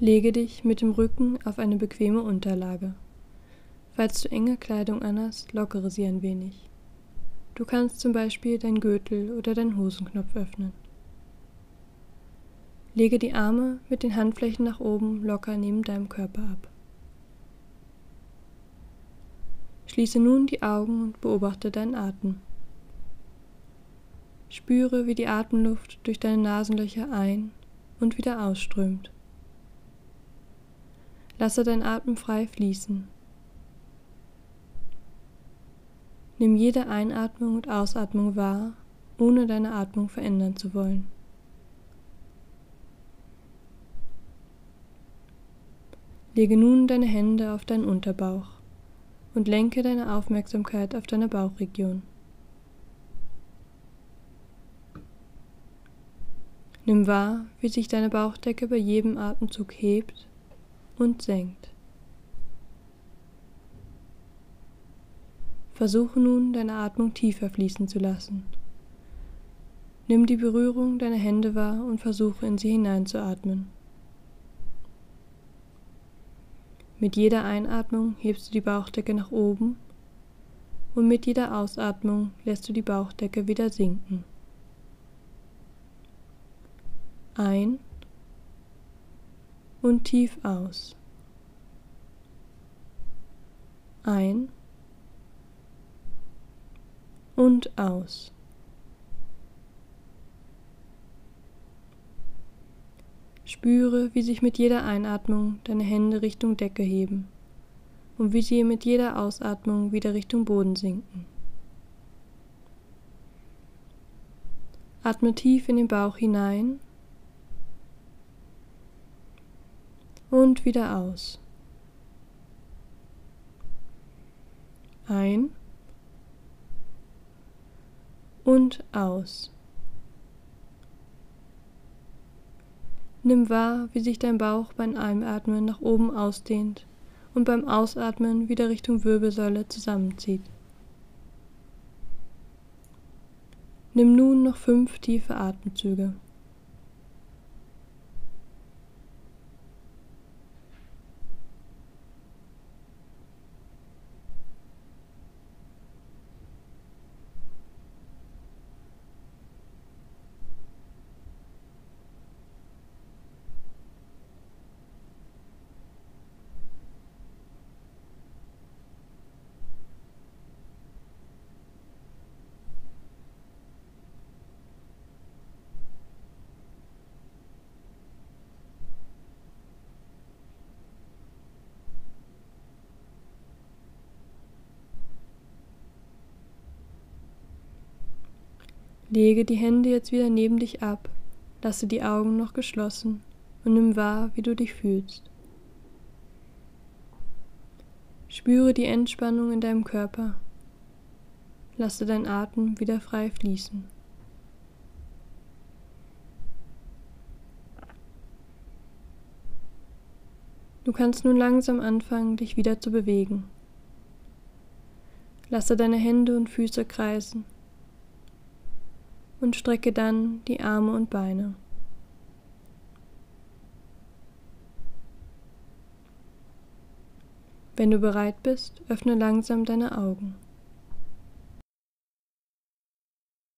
Lege dich mit dem Rücken auf eine bequeme Unterlage. Falls du enge Kleidung anhast, lockere sie ein wenig. Du kannst zum Beispiel dein Gürtel oder deinen Hosenknopf öffnen. Lege die Arme mit den Handflächen nach oben locker neben deinem Körper ab. Schließe nun die Augen und beobachte deinen Atem. Spüre, wie die Atemluft durch deine Nasenlöcher ein und wieder ausströmt. Lasse dein Atem frei fließen. Nimm jede Einatmung und Ausatmung wahr, ohne deine Atmung verändern zu wollen. Lege nun deine Hände auf deinen Unterbauch und lenke deine Aufmerksamkeit auf deine Bauchregion. Nimm wahr, wie sich deine Bauchdecke bei jedem Atemzug hebt und senkt. Versuche nun, deine Atmung tiefer fließen zu lassen. Nimm die Berührung deiner Hände wahr und versuche in sie hineinzuatmen. Mit jeder Einatmung hebst du die Bauchdecke nach oben und mit jeder Ausatmung lässt du die Bauchdecke wieder sinken. Ein und tief aus. Ein und aus. Spüre, wie sich mit jeder Einatmung deine Hände Richtung Decke heben und wie sie mit jeder Ausatmung wieder Richtung Boden sinken. Atme tief in den Bauch hinein und wieder aus. Ein und aus. Nimm wahr, wie sich dein Bauch beim Einatmen nach oben ausdehnt und beim Ausatmen wieder Richtung Wirbelsäule zusammenzieht. Nimm nun noch fünf tiefe Atemzüge. Lege die Hände jetzt wieder neben dich ab, lasse die Augen noch geschlossen und nimm wahr, wie du dich fühlst. Spüre die Entspannung in deinem Körper. Lasse dein Atem wieder frei fließen. Du kannst nun langsam anfangen, dich wieder zu bewegen. Lasse deine Hände und Füße kreisen und strecke dann die Arme und Beine. Wenn du bereit bist, öffne langsam deine Augen.